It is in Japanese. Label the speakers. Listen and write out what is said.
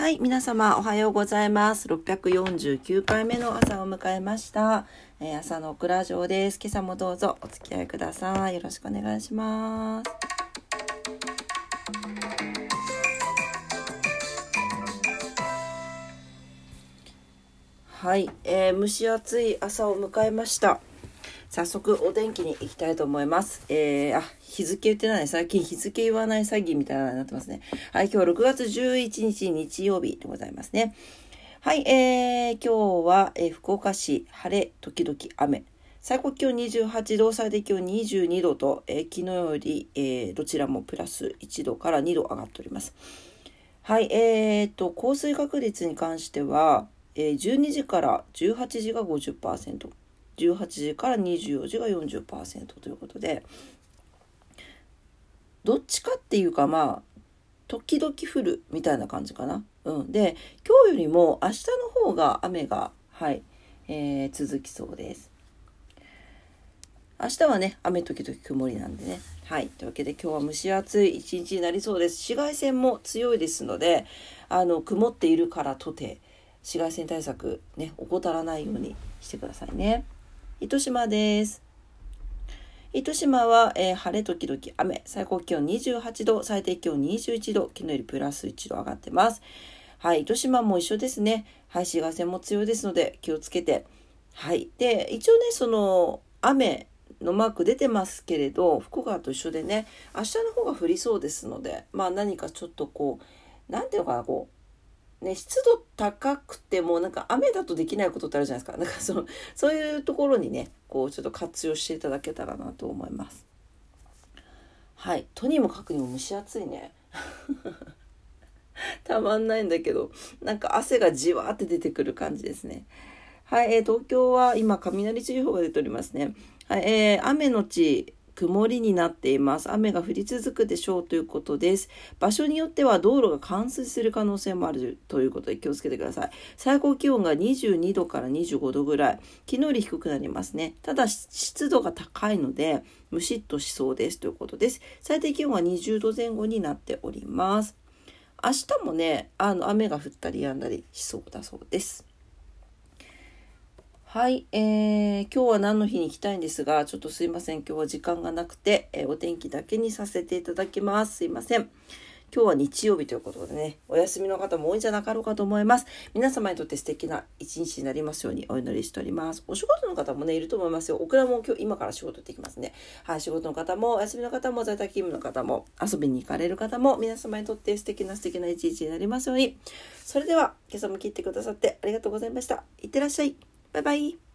Speaker 1: はい、皆様おはようございます。649回目の朝を迎えました。えー朝のオクラ城です。今朝もどうぞお付き合いください。よろしくお願いします。はい、えー蒸し暑い朝を迎えました。早速お天気に行きたいと思います。えー、あ、日付言ってない。最近日付言わない詐欺みたいなになってますね。はい、今日は6月11日日曜日でございますね。はい、えー、今日は、えー福岡市晴れ時々雨。最高気温28度、最低気温22度と、えー昨日より、えーどちらもプラス1度から2度上がっております。はい、えー、と、降水確率に関しては、えー12時から18時が50%、18時から24時が40%ということで、どっちかっていうかまあ、時々降るみたいな感じかな。うん。で、今日よりも明日の方が雨が、はい、えー続きそうです。明日はね、雨時々曇りなんでね。はい。というわけで今日は蒸し暑い一日になりそうです。紫外線も強いですので、あの、曇っているからとて、紫外線対策ね、怠らないようにしてくださいね。糸島です。糸島は、えー晴れ時々雨、最高気温28度、最低気温21度、昨日よりプラス1度上がってます。はい、糸島も一緒ですね。はい、紫外線も強いですので気をつけて。はい。で、一応ね、その、雨のマーク出てますけれど、福岡と一緒でね、明日の方が降りそうですので、まあ何かちょっとこう、なんていうのかな、こう、ね、湿度高くてもなんか雨だとできないことってあるじゃないですか。なんかそのそういうところにね、こうちょっと活用していただけたらなと思います。はい。とにもかくにも蒸し暑いね。たまんないんだけど、なんか汗がじわーって出てくる感じですね。はい、えー東京は今雷注意報が出ておりますね。はい、えー雨のち曇りになっています。雨が降り続くでしょうということです。場所によっては道路が冠水する可能性もあるということで気をつけてください。最高気温が22度から25度ぐらい。昨日より低くなりますね。ただ湿度が高いのでムシッとしそうですということです。最低気温が20度前後になっております。明日もね、あの雨が降ったり止んだりしそうだそうです。はい、えー、今日は何の日に行きたいんですが、ちょっとすいません。今日は時間がなくて、えーお天気だけにさせていただきます。すいません。今日は日曜日ということでね、お休みの方も多いんじゃなかろうかと思います。皆様にとって素敵な一日になりますようにお祈りしております。お仕事の方もね、いると思いますよ。オクラも今日、今から仕事行ってきますね。はい、仕事の方も、お休みの方も、在宅勤務の方も、遊びに行かれる方も、皆様にとって素敵な素敵な一日になりますように。それでは、今朝も聞いてくださってありがとうございました。いってらっしゃい。拜拜。